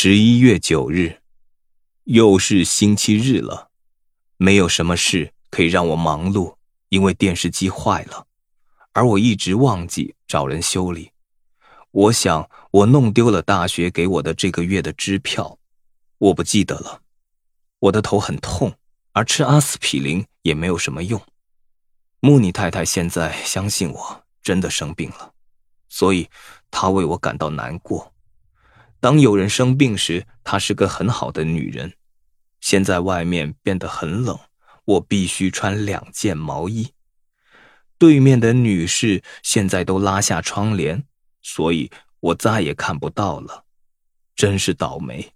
十一月九日，又是星期日了，没有什么事可以让我忙碌，因为电视机坏了，而我一直忘记找人修理。我想我弄丢了大学给我的这个月的支票，我不记得了。我的头很痛，而吃阿司匹林也没有什么用。穆尼太太现在相信我真的生病了，所以她为我感到难过。当有人生病时，她是个很好的女人。现在外面变得很冷，我必须穿两件毛衣。对面的女士现在都拉下窗帘，所以我再也看不到了，真是倒霉。